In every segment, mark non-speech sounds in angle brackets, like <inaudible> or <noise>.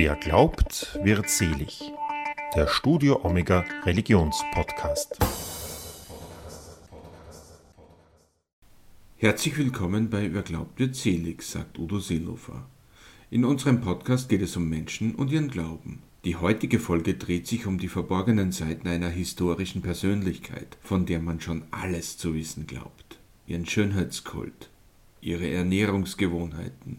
Wer glaubt, wird selig. Der Studio Omega Religionspodcast. Herzlich willkommen bei Wer glaubt, wird selig, sagt Udo Seelofer. In unserem Podcast geht es um Menschen und ihren Glauben. Die heutige Folge dreht sich um die verborgenen Seiten einer historischen Persönlichkeit, von der man schon alles zu wissen glaubt. Ihren Schönheitskult, ihre Ernährungsgewohnheiten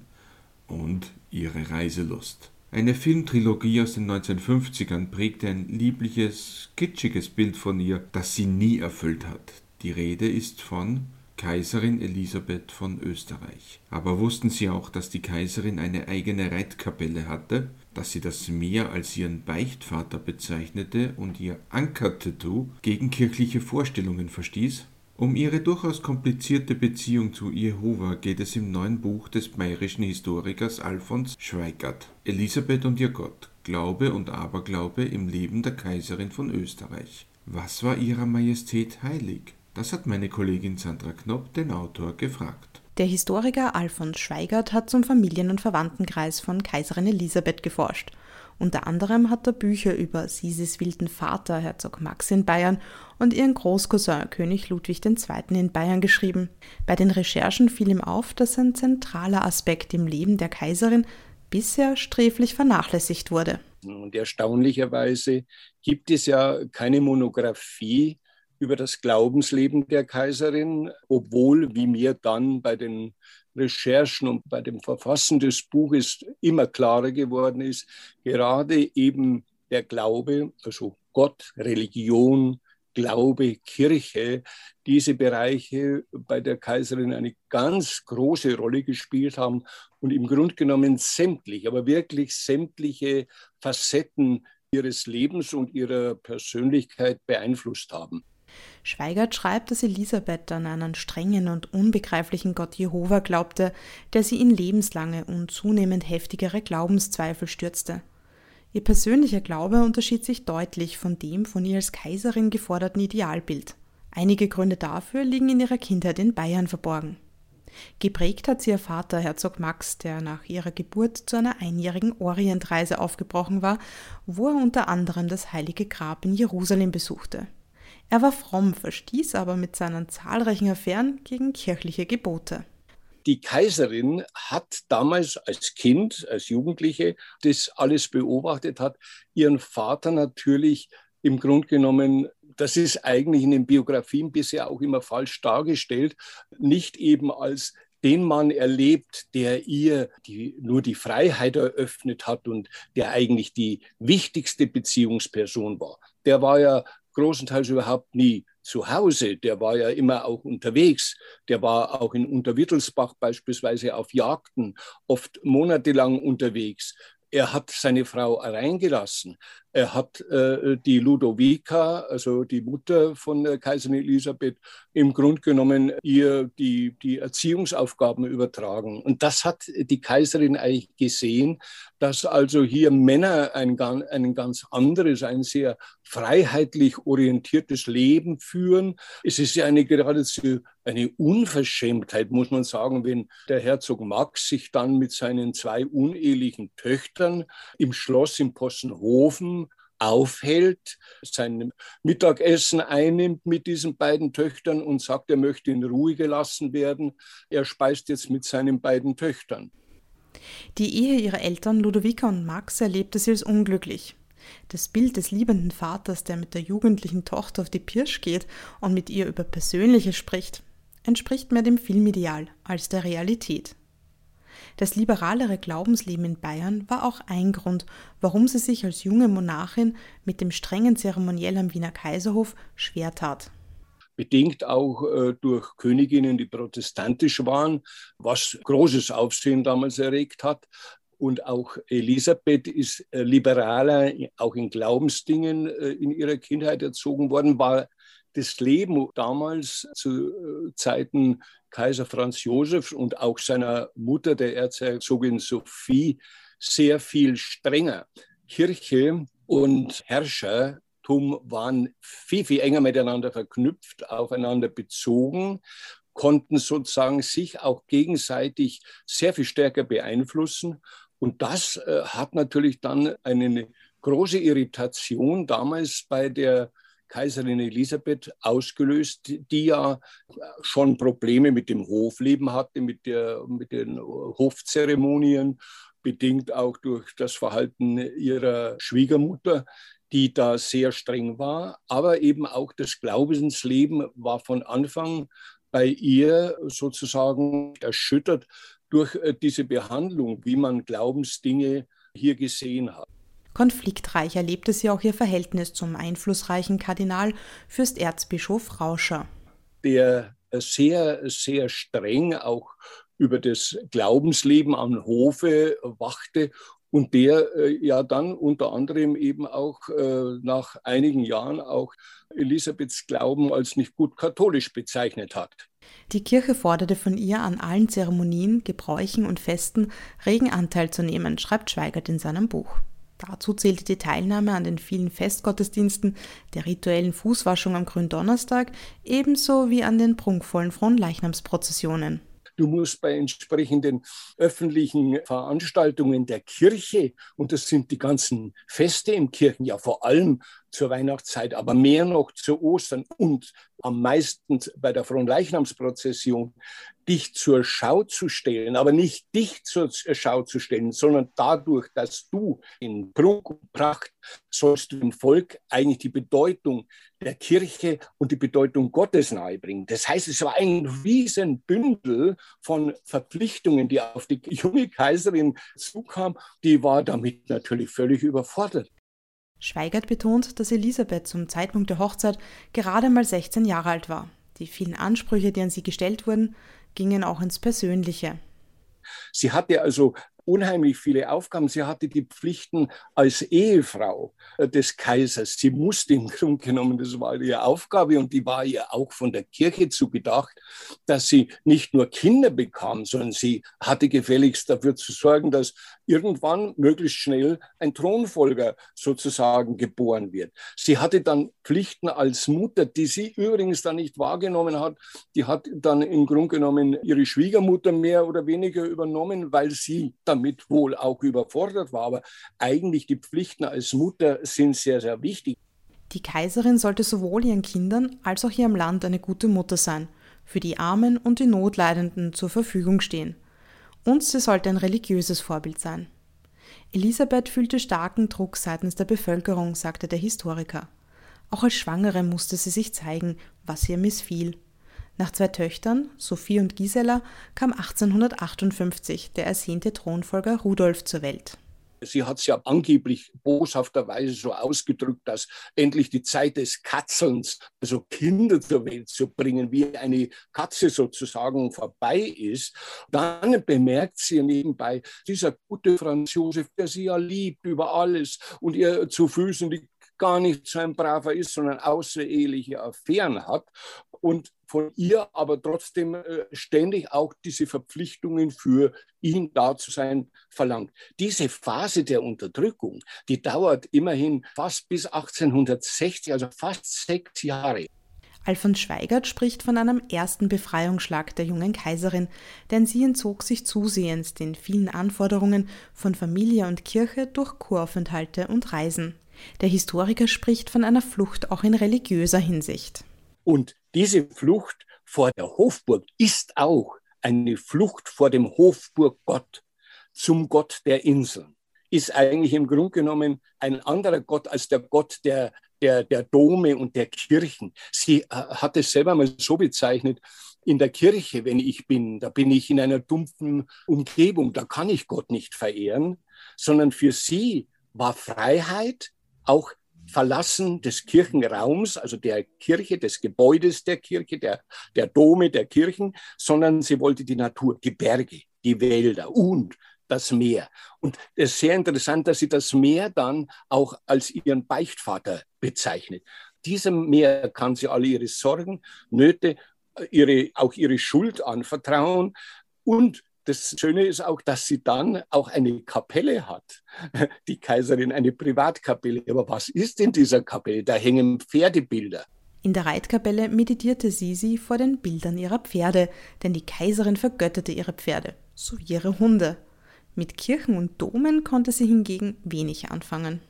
und ihre Reiselust. Eine Filmtrilogie aus den 1950ern prägte ein liebliches, kitschiges Bild von ihr, das sie nie erfüllt hat. Die Rede ist von Kaiserin Elisabeth von Österreich. Aber wussten Sie auch, dass die Kaiserin eine eigene Reitkapelle hatte, dass sie das Meer als ihren Beichtvater bezeichnete und ihr Ankertattoo gegen kirchliche Vorstellungen verstieß? Um ihre durchaus komplizierte Beziehung zu Jehova geht es im neuen Buch des bayerischen Historikers Alfons Schweigert. Elisabeth und ihr Gott, Glaube und Aberglaube im Leben der Kaiserin von Österreich. Was war ihrer Majestät heilig? Das hat meine Kollegin Sandra Knopp den Autor gefragt. Der Historiker Alfons Schweigert hat zum Familien- und Verwandtenkreis von Kaiserin Elisabeth geforscht unter anderem hat er Bücher über Sisis wilden Vater, Herzog Max in Bayern, und ihren Großcousin, König Ludwig II. in Bayern geschrieben. Bei den Recherchen fiel ihm auf, dass ein zentraler Aspekt im Leben der Kaiserin bisher sträflich vernachlässigt wurde. Und erstaunlicherweise gibt es ja keine Monographie über das Glaubensleben der Kaiserin, obwohl, wie mir dann bei den Recherchen und bei dem Verfassen des Buches immer klarer geworden ist, gerade eben der Glaube, also Gott, Religion, Glaube, Kirche, diese Bereiche bei der Kaiserin eine ganz große Rolle gespielt haben und im Grunde genommen sämtliche, aber wirklich sämtliche Facetten ihres Lebens und ihrer Persönlichkeit beeinflusst haben. Schweigert schreibt, dass Elisabeth an einen strengen und unbegreiflichen Gott Jehova glaubte, der sie in lebenslange und zunehmend heftigere Glaubenszweifel stürzte. Ihr persönlicher Glaube unterschied sich deutlich von dem von ihr als Kaiserin geforderten Idealbild. Einige Gründe dafür liegen in ihrer Kindheit in Bayern verborgen. Geprägt hat sie ihr Vater Herzog Max, der nach ihrer Geburt zu einer einjährigen Orientreise aufgebrochen war, wo er unter anderem das heilige Grab in Jerusalem besuchte. Er war fromm, verstieß aber mit seinen zahlreichen Affären gegen kirchliche Gebote. Die Kaiserin hat damals als Kind, als Jugendliche, das alles beobachtet hat, ihren Vater natürlich im Grunde genommen, das ist eigentlich in den Biografien bisher auch immer falsch dargestellt, nicht eben als den Mann erlebt, der ihr die, nur die Freiheit eröffnet hat und der eigentlich die wichtigste Beziehungsperson war. Der war ja großenteils überhaupt nie zu Hause. Der war ja immer auch unterwegs. Der war auch in Unterwittelsbach beispielsweise auf Jagden, oft monatelang unterwegs. Er hat seine Frau reingelassen. Er hat äh, die Ludovica, also die Mutter von äh, Kaiserin Elisabeth, im Grunde genommen ihr die, die Erziehungsaufgaben übertragen. Und das hat die Kaiserin eigentlich gesehen, dass also hier Männer ein, ein ganz anderes, ein sehr freiheitlich orientiertes Leben führen. Es ist ja eine geradezu eine Unverschämtheit, muss man sagen, wenn der Herzog Max sich dann mit seinen zwei unehelichen Töchtern im Schloss in Possenhofen aufhält, sein Mittagessen einnimmt mit diesen beiden Töchtern und sagt, er möchte in Ruhe gelassen werden. Er speist jetzt mit seinen beiden Töchtern. Die Ehe ihrer Eltern Ludovica und Max erlebte sie als unglücklich. Das Bild des liebenden Vaters, der mit der jugendlichen Tochter auf die Pirsch geht und mit ihr über Persönliches spricht, entspricht mehr dem Filmideal als der Realität. Das liberalere Glaubensleben in Bayern war auch ein Grund, warum sie sich als junge Monarchin mit dem strengen Zeremoniell am Wiener Kaiserhof schwer tat bedingt auch äh, durch Königinnen, die protestantisch waren, was großes Aufsehen damals erregt hat. Und auch Elisabeth ist äh, liberaler, auch in Glaubensdingen äh, in ihrer Kindheit erzogen worden, war das Leben damals zu äh, Zeiten Kaiser Franz Josef und auch seiner Mutter, der Erzherzogin Sophie, sehr viel strenger. Kirche und Herrschertum waren viel, viel enger miteinander verknüpft, aufeinander bezogen, konnten sozusagen sich auch gegenseitig sehr viel stärker beeinflussen Und das äh, hat natürlich dann eine große Irritation damals bei der Kaiserin Elisabeth ausgelöst, die ja schon Probleme mit dem Hofleben hatte, mit, der, mit den Hofzeremonien, bedingt auch durch das Verhalten ihrer Schwiegermutter, die da sehr streng war. Aber eben auch das Glaubensleben war von Anfang bei ihr sozusagen erschüttert durch äh, diese Behandlung, wie man Glaubensdinge hier gesehen hat. Konfliktreich erlebte sie auch ihr Verhältnis zum einflussreichen Kardinal Fürsterzbischof Rauscher. Der sehr, sehr streng auch über das Glaubensleben am Hofe wachte und der äh, ja dann unter anderem eben auch äh, nach einigen Jahren auch Elisabeths Glauben als nicht gut katholisch bezeichnet hat. Die Kirche forderte von ihr an allen Zeremonien, Gebräuchen und Festen regen Anteil zu nehmen, schreibt Schweigert in seinem Buch. Dazu zählte die Teilnahme an den vielen Festgottesdiensten, der rituellen Fußwaschung am Gründonnerstag, ebenso wie an den prunkvollen Fronleichnamsprozessionen. Du musst bei entsprechenden öffentlichen Veranstaltungen der Kirche, und das sind die ganzen Feste im Kirchen, ja vor allem zur Weihnachtszeit, aber mehr noch zu Ostern und am meisten bei der Fronleichnamsprozession, dich zur Schau zu stellen, aber nicht dich zur Schau zu stellen, sondern dadurch, dass du in Prunk und Pracht sollst du dem Volk eigentlich die Bedeutung der Kirche und die Bedeutung Gottes nahebringen. Das heißt, es war ein Riesenbündel von Verpflichtungen, die auf die junge Kaiserin zukam. Die war damit natürlich völlig überfordert. Schweigert betont, dass Elisabeth zum Zeitpunkt der Hochzeit gerade mal 16 Jahre alt war. Die vielen Ansprüche, die an sie gestellt wurden, gingen auch ins Persönliche. Sie hatte also unheimlich viele Aufgaben. Sie hatte die Pflichten als Ehefrau äh, des Kaisers. Sie musste im <laughs> Grunde genommen, das war ihre Aufgabe und die war ihr auch von der Kirche zugedacht, dass sie nicht nur Kinder bekam, sondern sie hatte gefälligst dafür zu sorgen, dass irgendwann möglichst schnell ein Thronfolger sozusagen geboren wird. Sie hatte dann Pflichten als Mutter, die sie übrigens dann nicht wahrgenommen hat. Die hat dann im Grunde genommen ihre Schwiegermutter mehr oder weniger übernommen, weil sie damit wohl auch überfordert war. Aber eigentlich die Pflichten als Mutter sind sehr, sehr wichtig. Die Kaiserin sollte sowohl ihren Kindern als auch ihrem Land eine gute Mutter sein, für die Armen und die Notleidenden zur Verfügung stehen und sie sollte ein religiöses Vorbild sein. Elisabeth fühlte starken Druck seitens der Bevölkerung, sagte der Historiker. Auch als Schwangere musste sie sich zeigen, was ihr missfiel. Nach zwei Töchtern, Sophie und Gisela, kam 1858 der ersehnte Thronfolger Rudolf zur Welt. Sie hat es ja angeblich boshafterweise so ausgedrückt, dass endlich die Zeit des Katzelns, also Kinder zur Welt zu bringen, wie eine Katze sozusagen vorbei ist. Dann bemerkt sie nebenbei, dieser gute Franz Josef, der sie ja liebt über alles und ihr zu Füßen liegt, gar nicht so ein braver ist, sondern außereheliche Affären hat und von ihr aber trotzdem äh, ständig auch diese Verpflichtungen für ihn da zu sein verlangt. Diese Phase der Unterdrückung, die dauert immerhin fast bis 1860, also fast sechs Jahre. Alfons Schweigert spricht von einem ersten Befreiungsschlag der jungen Kaiserin, denn sie entzog sich zusehends den vielen Anforderungen von Familie und Kirche durch Kuraufenthalte und Reisen. Der Historiker spricht von einer Flucht auch in religiöser Hinsicht. Und diese Flucht vor der Hofburg ist auch eine Flucht vor dem Hofburggott zum Gott der Inseln. Ist eigentlich im Grunde genommen ein anderer Gott als der Gott der, der, der Dome und der Kirchen. Sie äh, hat es selber mal so bezeichnet, in der Kirche, wenn ich bin, da bin ich in einer dumpfen Umgebung, da kann ich Gott nicht verehren, sondern für sie war Freiheit auch Verlassen des Kirchenraums, also der Kirche, des Gebäudes der Kirche, der, der Dome der Kirchen, sondern sie wollte die Natur, die Berge, die Wälder und das Meer. Und es ist sehr interessant, dass sie das Meer dann auch als ihren Beichtvater bezeichnet. Diesem Meer kann sie alle ihre Sorgen, Nöte, ihre, auch ihre Schuld anvertrauen und das Schöne ist auch, dass sie dann auch eine Kapelle hat. <laughs> Die Kaiserin eine Privatkapelle. Aber was ist in dieser Kapelle? Da hängen Pferdebilder. In der Reitkapelle meditierte Sisi vor den Bildern ihrer Pferde, denn die Kaiserin vergötterte ihre Pferde, sowie ihre Hunde. Mit Kirchen und Domen konnte sie hingegen wenig anfangen.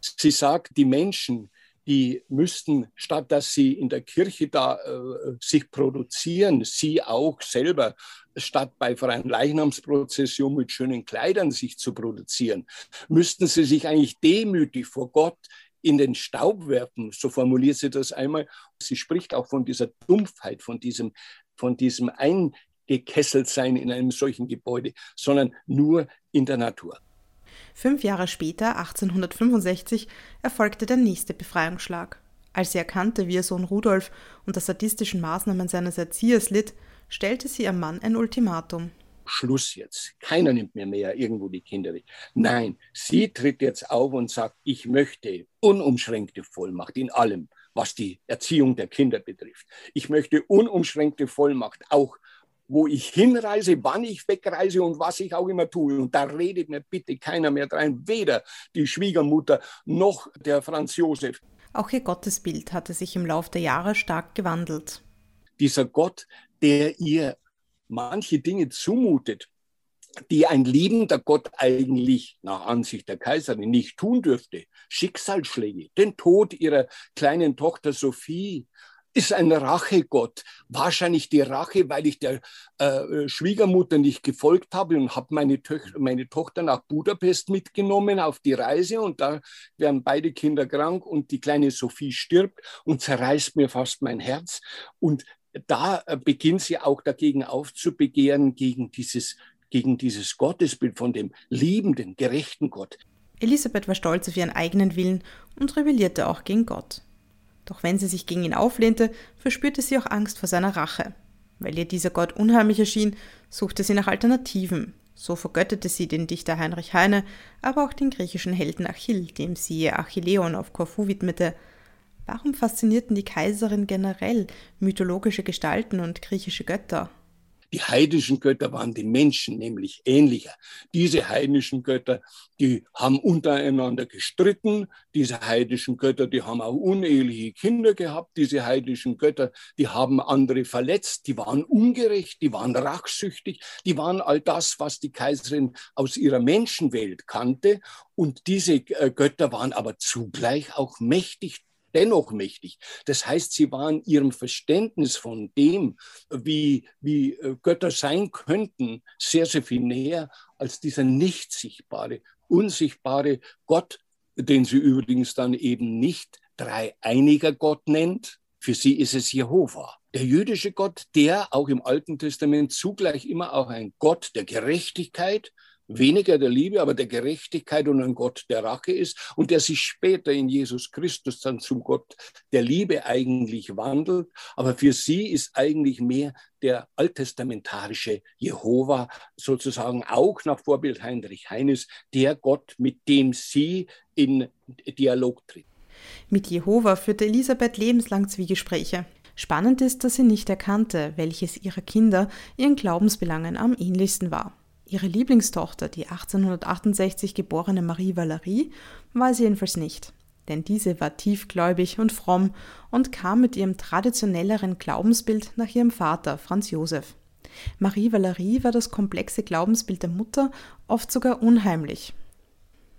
Sie sagt, die Menschen, die müssten, statt dass sie in der Kirche da äh, sich produzieren, sie auch selber, statt bei freien Leichnamsprozession mit schönen Kleidern sich zu produzieren, müssten sie sich eigentlich demütig vor Gott in den Staub werfen, so formuliert sie das einmal. Sie spricht auch von dieser Dumpfheit, von diesem, von diesem Eingekesseltsein in einem solchen Gebäude, sondern nur in der Natur. Fünf Jahre später, 1865, erfolgte der nächste Befreiungsschlag. Als sie erkannte, wie ihr Sohn Rudolf unter sadistischen Maßnahmen seines Erziehers litt, stellte sie ihrem Mann ein Ultimatum. Schluss jetzt. Keiner nimmt mir mehr irgendwo die Kinder weg. Nein, sie tritt jetzt auf und sagt, ich möchte unumschränkte Vollmacht in allem, was die Erziehung der Kinder betrifft. Ich möchte unumschränkte Vollmacht auch wo ich hinreise, wann ich wegreise und was ich auch immer tue. Und da redet mir bitte keiner mehr rein, weder die Schwiegermutter noch der Franz Josef. Auch ihr Gottesbild hatte sich im Laufe der Jahre stark gewandelt. Dieser Gott, der ihr manche Dinge zumutet, die ein liebender Gott eigentlich nach Ansicht der Kaiserin nicht tun dürfte. Schicksalsschläge, den Tod ihrer kleinen Tochter Sophie, ist ein Rachegott. Wahrscheinlich die Rache, weil ich der äh, Schwiegermutter nicht gefolgt habe und habe meine, meine Tochter nach Budapest mitgenommen auf die Reise und da werden beide Kinder krank und die kleine Sophie stirbt und zerreißt mir fast mein Herz. Und da äh, beginnt sie auch dagegen aufzubegehren, gegen dieses, gegen dieses Gottesbild von dem liebenden, gerechten Gott. Elisabeth war stolz auf ihren eigenen Willen und rebellierte auch gegen Gott. Doch wenn sie sich gegen ihn auflehnte, verspürte sie auch Angst vor seiner Rache. Weil ihr dieser Gott unheimlich erschien, suchte sie nach Alternativen. So vergötterte sie den Dichter Heinrich Heine, aber auch den griechischen Helden Achill, dem sie ihr Achilleon auf Korfu widmete. Warum faszinierten die Kaiserin generell mythologische Gestalten und griechische Götter? Die heidnischen Götter waren den Menschen nämlich ähnlicher. Diese heidnischen Götter, die haben untereinander gestritten. Diese heidnischen Götter, die haben auch uneheliche Kinder gehabt. Diese heidnischen Götter, die haben andere verletzt. Die waren ungerecht, die waren rachsüchtig. Die waren all das, was die Kaiserin aus ihrer Menschenwelt kannte. Und diese äh, Götter waren aber zugleich auch mächtig dennoch mächtig. Das heißt, sie waren ihrem Verständnis von dem, wie, wie äh, Götter sein könnten, sehr, sehr viel näher als dieser nicht sichtbare, unsichtbare Gott, den sie übrigens dann eben nicht dreieiniger Gott nennt. Für sie ist es Jehova. Der jüdische Gott, der auch im Alten Testament zugleich immer auch ein Gott der Gerechtigkeit, weniger der Liebe, aber der Gerechtigkeit und ein Gott der Rache ist und der sich später in Jesus Christus dann zum Gott der Liebe eigentlich wandelt. Aber für sie ist eigentlich mehr der alttestamentarische Jehova sozusagen auch nach Vorbild Heinrich Heines der Gott, mit dem sie in Dialog tritt. Mit Jehova führte Elisabeth lebenslang Zwiegespräche. Spannend ist, dass sie nicht erkannte, welches ihrer Kinder ihren Glaubensbelangen am ähnlichsten war. Ihre Lieblingstochter, die 1868 geborene Marie Valerie, war sie jedenfalls nicht, denn diese war tiefgläubig und fromm und kam mit ihrem traditionelleren Glaubensbild nach ihrem Vater Franz Josef. Marie Valerie war das komplexe Glaubensbild der Mutter oft sogar unheimlich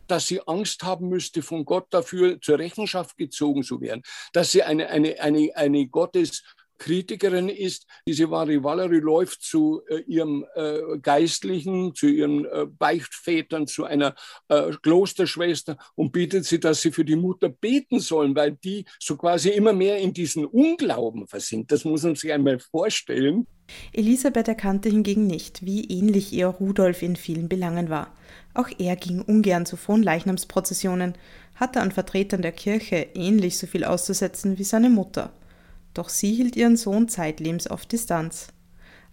dass sie Angst haben müsste, von Gott dafür zur Rechenschaft gezogen zu werden, dass sie eine, eine, eine, eine Gottes Kritikerin ist. Diese Marie Valerie läuft zu äh, ihrem äh, Geistlichen, zu ihren äh, Beichtvätern, zu einer äh, Klosterschwester und bittet sie, dass sie für die Mutter beten sollen, weil die so quasi immer mehr in diesen Unglauben versinkt. Das muss man sich einmal vorstellen. Elisabeth erkannte hingegen nicht, wie ähnlich ihr Rudolf in vielen Belangen war. Auch er ging ungern zu Fronleichnamsprozessionen, hatte an Vertretern der Kirche ähnlich so viel auszusetzen wie seine Mutter. Doch sie hielt ihren Sohn zeitlebens auf Distanz.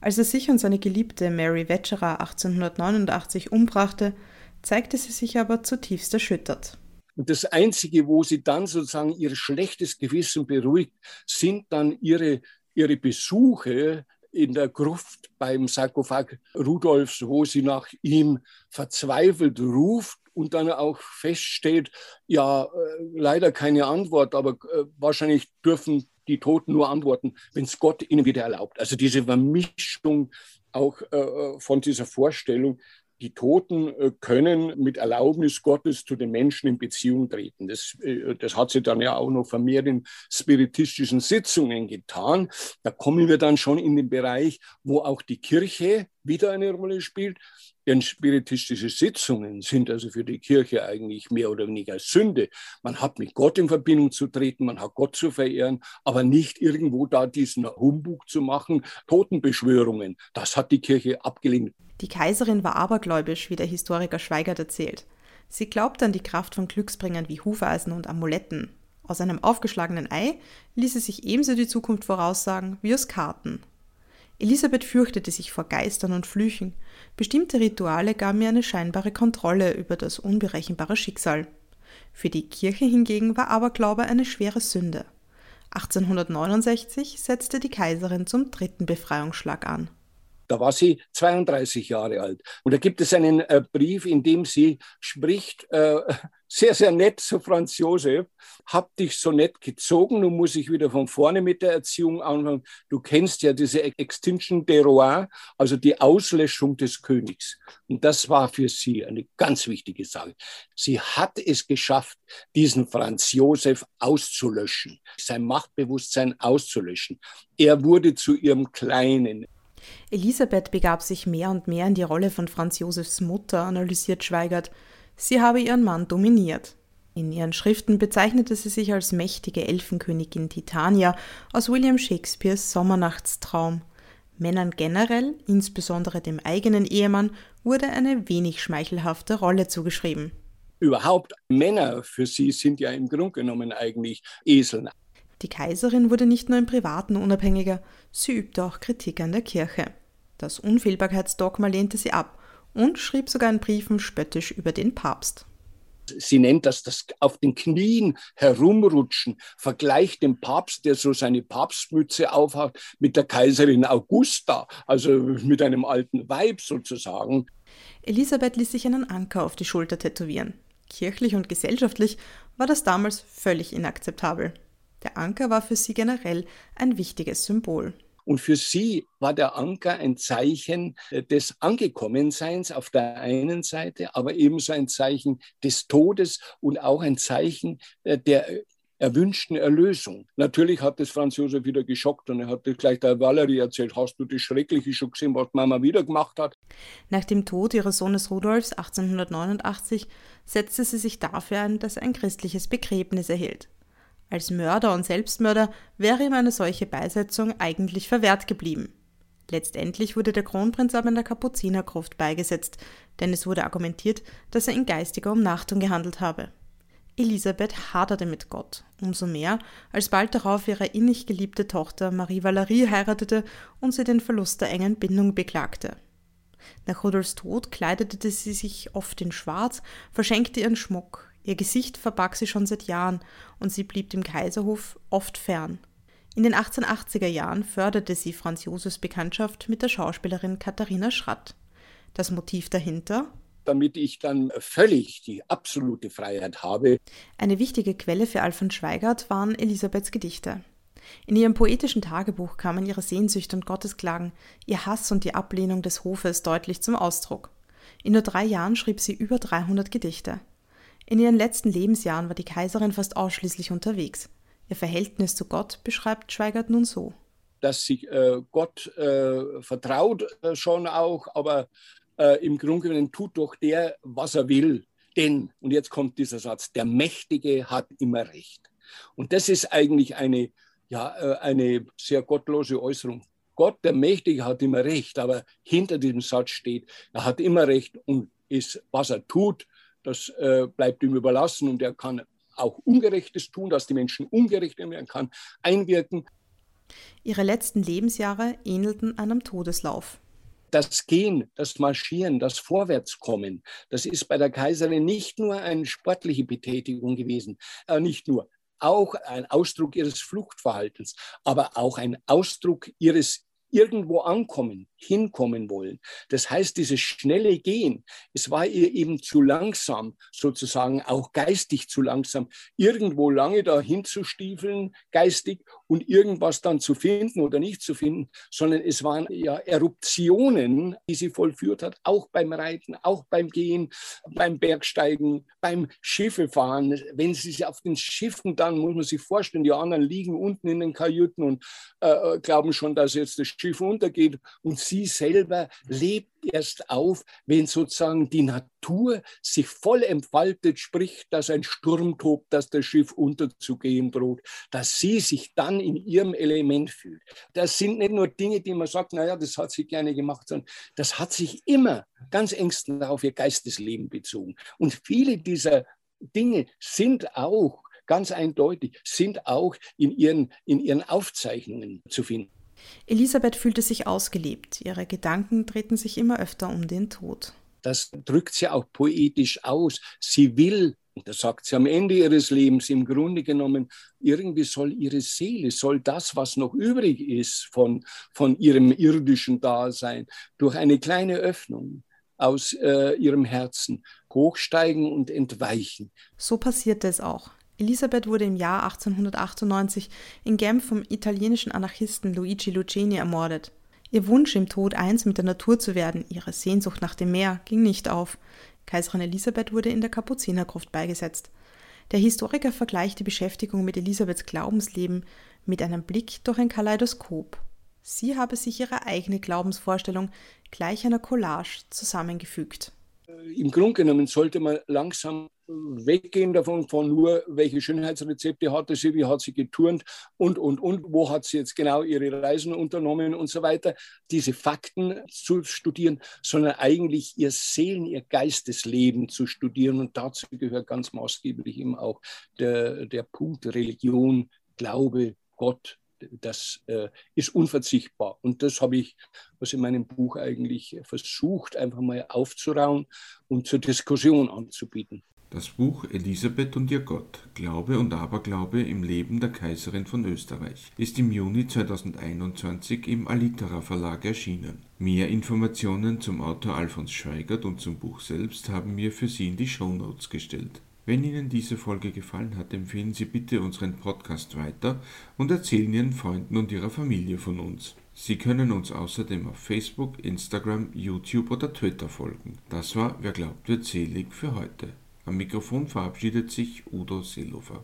Als er sich und seine Geliebte Mary Vetcherer 1889 umbrachte, zeigte sie sich aber zutiefst erschüttert. Und das Einzige, wo sie dann sozusagen ihr schlechtes Gewissen beruhigt, sind dann ihre, ihre Besuche in der Gruft beim Sarkophag Rudolfs, wo sie nach ihm verzweifelt ruft und dann auch feststellt, ja, äh, leider keine Antwort, aber äh, wahrscheinlich dürfen die Toten nur antworten, wenn es Gott ihnen wieder erlaubt. Also diese Vermischung auch äh, von dieser Vorstellung, die Toten äh, können mit Erlaubnis Gottes zu den Menschen in Beziehung treten. Das, äh, das hat sie dann ja auch noch vermehrt in spiritistischen Sitzungen getan. Da kommen wir dann schon in den Bereich, wo auch die Kirche wieder eine Rolle spielt. Denn spiritistische Sitzungen sind also für die Kirche eigentlich mehr oder weniger Sünde. Man hat mit Gott in Verbindung zu treten, man hat Gott zu verehren, aber nicht irgendwo da diesen Humbug zu machen, Totenbeschwörungen. Das hat die Kirche abgelehnt. Die Kaiserin war abergläubisch, wie der Historiker Schweigert erzählt. Sie glaubte an die Kraft von Glücksbringern wie Hufeisen und Amuletten. Aus einem aufgeschlagenen Ei ließe sich ebenso die Zukunft voraussagen wie aus Karten. Elisabeth fürchtete sich vor Geistern und Flüchen. Bestimmte Rituale gaben ihr eine scheinbare Kontrolle über das unberechenbare Schicksal. Für die Kirche hingegen war Aberglaube eine schwere Sünde. 1869 setzte die Kaiserin zum dritten Befreiungsschlag an. Da war sie 32 Jahre alt. Und da gibt es einen äh, Brief, in dem sie spricht, äh, <laughs> sehr, sehr nett zu Franz Josef, hab dich so nett gezogen, nun muss ich wieder von vorne mit der Erziehung anfangen. Du kennst ja diese Extinction des Rois, also die Auslöschung des Königs. Und das war für sie eine ganz wichtige Sache. Sie hat es geschafft, diesen Franz Josef auszulöschen, sein Machtbewusstsein auszulöschen. Er wurde zu ihrem Kleinen. Elisabeth begab sich mehr und mehr in die Rolle von Franz Josefs Mutter, analysiert Schweigert. Sie habe ihren Mann dominiert. In ihren Schriften bezeichnete sie sich als mächtige Elfenkönigin Titania aus William Shakespeares Sommernachtstraum. Männern generell, insbesondere dem eigenen Ehemann, wurde eine wenig schmeichelhafte Rolle zugeschrieben. Überhaupt Männer für sie sind ja im Grunde genommen eigentlich Eseln. Die Kaiserin wurde nicht nur im Privaten unabhängiger, sie übte auch Kritik an der Kirche. Das Unfehlbarkeitsdogma lehnte sie ab und schrieb sogar in Briefen spöttisch über den Papst. Sie nennt das das auf den Knien herumrutschen, vergleicht den Papst, der so seine Papstmütze aufhat, mit der Kaiserin Augusta, also mit einem alten Weib sozusagen. Elisabeth ließ sich einen Anker auf die Schulter tätowieren. Kirchlich und gesellschaftlich war das damals völlig inakzeptabel. Der Anker war für sie generell ein wichtiges Symbol. Und für sie war der Anker ein Zeichen äh, des Angekommenseins auf der einen Seite, aber ebenso ein Zeichen des Todes und auch ein Zeichen äh, der erwünschten Erlösung. Natürlich hat das Franz Josef wieder geschockt und er hat gleich der Valerie erzählt, hast du das Schreckliche schon gesehen, was Mama wieder gemacht hat? Nach dem Tod ihres Sohnes Rudolfs 1889 setzte sie sich dafür ein, dass er ein christliches Begräbnis erhielt. Als Mörder und Selbstmörder wäre ihm eine solche Beisetzung eigentlich verwehrt geblieben. Letztendlich wurde der Kronprinz aber in der Kapuzinergruft beigesetzt, denn es wurde argumentiert, dass er in geistiger Umnachtung gehandelt habe. Elisabeth haderte mit Gott, umso mehr, als bald darauf ihre innig geliebte Tochter Marie Valerie heiratete und sie den Verlust der engen Bindung beklagte. Nach Rudolfs Tod kleidete sie sich oft in Schwarz, verschenkte ihren Schmuck, Ihr Gesicht verbarg sie schon seit Jahren und sie blieb dem Kaiserhof oft fern. In den 1880er Jahren förderte sie Franz Josefs Bekanntschaft mit der Schauspielerin Katharina Schratt. Das Motiv dahinter? Damit ich dann völlig die absolute Freiheit habe. Eine wichtige Quelle für Alfons Schweigert waren Elisabeths Gedichte. In ihrem poetischen Tagebuch kamen ihre Sehnsüchte und Gottesklagen, ihr Hass und die Ablehnung des Hofes deutlich zum Ausdruck. In nur drei Jahren schrieb sie über 300 Gedichte. In ihren letzten Lebensjahren war die Kaiserin fast ausschließlich unterwegs. Ihr Verhältnis zu Gott beschreibt Schweigert nun so. Dass sich äh, Gott äh, vertraut äh, schon auch, aber äh, im Grunde genommen tut doch der, was er will. Denn, und jetzt kommt dieser Satz, der Mächtige hat immer Recht. Und das ist eigentlich eine, ja, äh, eine sehr gottlose Äußerung. Gott, der Mächtige, hat immer Recht, aber hinter diesem Satz steht, er hat immer Recht und ist, was er tut, das äh, bleibt ihm überlassen und er kann auch Ungerechtes tun, dass die Menschen ungerecht werden kann, einwirken. Ihre letzten Lebensjahre ähnelten einem Todeslauf. Das Gehen, das Marschieren, das Vorwärtskommen, das ist bei der Kaiserin nicht nur eine sportliche Betätigung gewesen, äh, nicht nur, auch ein Ausdruck ihres Fluchtverhaltens, aber auch ein Ausdruck ihres irgendwo ankommen, hinkommen wollen. Das heißt, dieses schnelle Gehen, es war ihr eben zu langsam, sozusagen auch geistig zu langsam, irgendwo lange dahin zu stiefeln, geistig, und irgendwas dann zu finden oder nicht zu finden, sondern es waren ja Eruptionen, die sie vollführt hat, auch beim Reiten, auch beim Gehen, beim Bergsteigen, beim Schiffefahren. Wenn sie sich auf den Schiffen dann, muss man sich vorstellen, die anderen liegen unten in den Kajüten und äh, glauben schon, dass jetzt das Schiff untergeht und sie selber lebt erst auf, wenn sozusagen die Natur sich voll entfaltet, sprich, dass ein Sturm tobt, dass das Schiff unterzugehen droht, dass sie sich dann in ihrem Element fühlt. Das sind nicht nur Dinge, die man sagt, naja, das hat sie gerne gemacht, sondern das hat sich immer ganz engstens auf ihr Geistesleben bezogen. Und viele dieser Dinge sind auch ganz eindeutig, sind auch in ihren, in ihren Aufzeichnungen zu finden. Elisabeth fühlte sich ausgelebt. Ihre Gedanken drehten sich immer öfter um den Tod. Das drückt sie auch poetisch aus. Sie will, und das sagt sie am Ende ihres Lebens, im Grunde genommen, irgendwie soll ihre Seele, soll das, was noch übrig ist von, von ihrem irdischen Dasein, durch eine kleine Öffnung aus äh, ihrem Herzen hochsteigen und entweichen. So passierte es auch. Elisabeth wurde im Jahr 1898 in Genf vom italienischen Anarchisten Luigi Luceni ermordet. Ihr Wunsch, im Tod eins mit der Natur zu werden, ihre Sehnsucht nach dem Meer, ging nicht auf. Kaiserin Elisabeth wurde in der Kapuzinergruft beigesetzt. Der Historiker vergleicht die Beschäftigung mit Elisabeths Glaubensleben mit einem Blick durch ein Kaleidoskop. Sie habe sich ihre eigene Glaubensvorstellung gleich einer Collage zusammengefügt. Im Grunde genommen sollte man langsam weggehen davon, von nur, welche Schönheitsrezepte hatte sie, wie hat sie geturnt und, und, und, wo hat sie jetzt genau ihre Reisen unternommen und so weiter, diese Fakten zu studieren, sondern eigentlich ihr Seelen, ihr Geistesleben zu studieren. Und dazu gehört ganz maßgeblich eben auch der, der Punkt Religion, Glaube, Gott, das äh, ist unverzichtbar. Und das habe ich, was in meinem Buch eigentlich versucht, einfach mal aufzurauen und zur Diskussion anzubieten. Das Buch Elisabeth und ihr Gott, Glaube und Aberglaube im Leben der Kaiserin von Österreich ist im Juni 2021 im Alitera Verlag erschienen. Mehr Informationen zum Autor Alfons Schweigert und zum Buch selbst haben wir für Sie in die Shownotes gestellt. Wenn Ihnen diese Folge gefallen hat, empfehlen Sie bitte unseren Podcast weiter und erzählen Ihren Freunden und Ihrer Familie von uns. Sie können uns außerdem auf Facebook, Instagram, YouTube oder Twitter folgen. Das war Wer glaubt wird selig für heute. Am Mikrofon verabschiedet sich Udo Seelofer.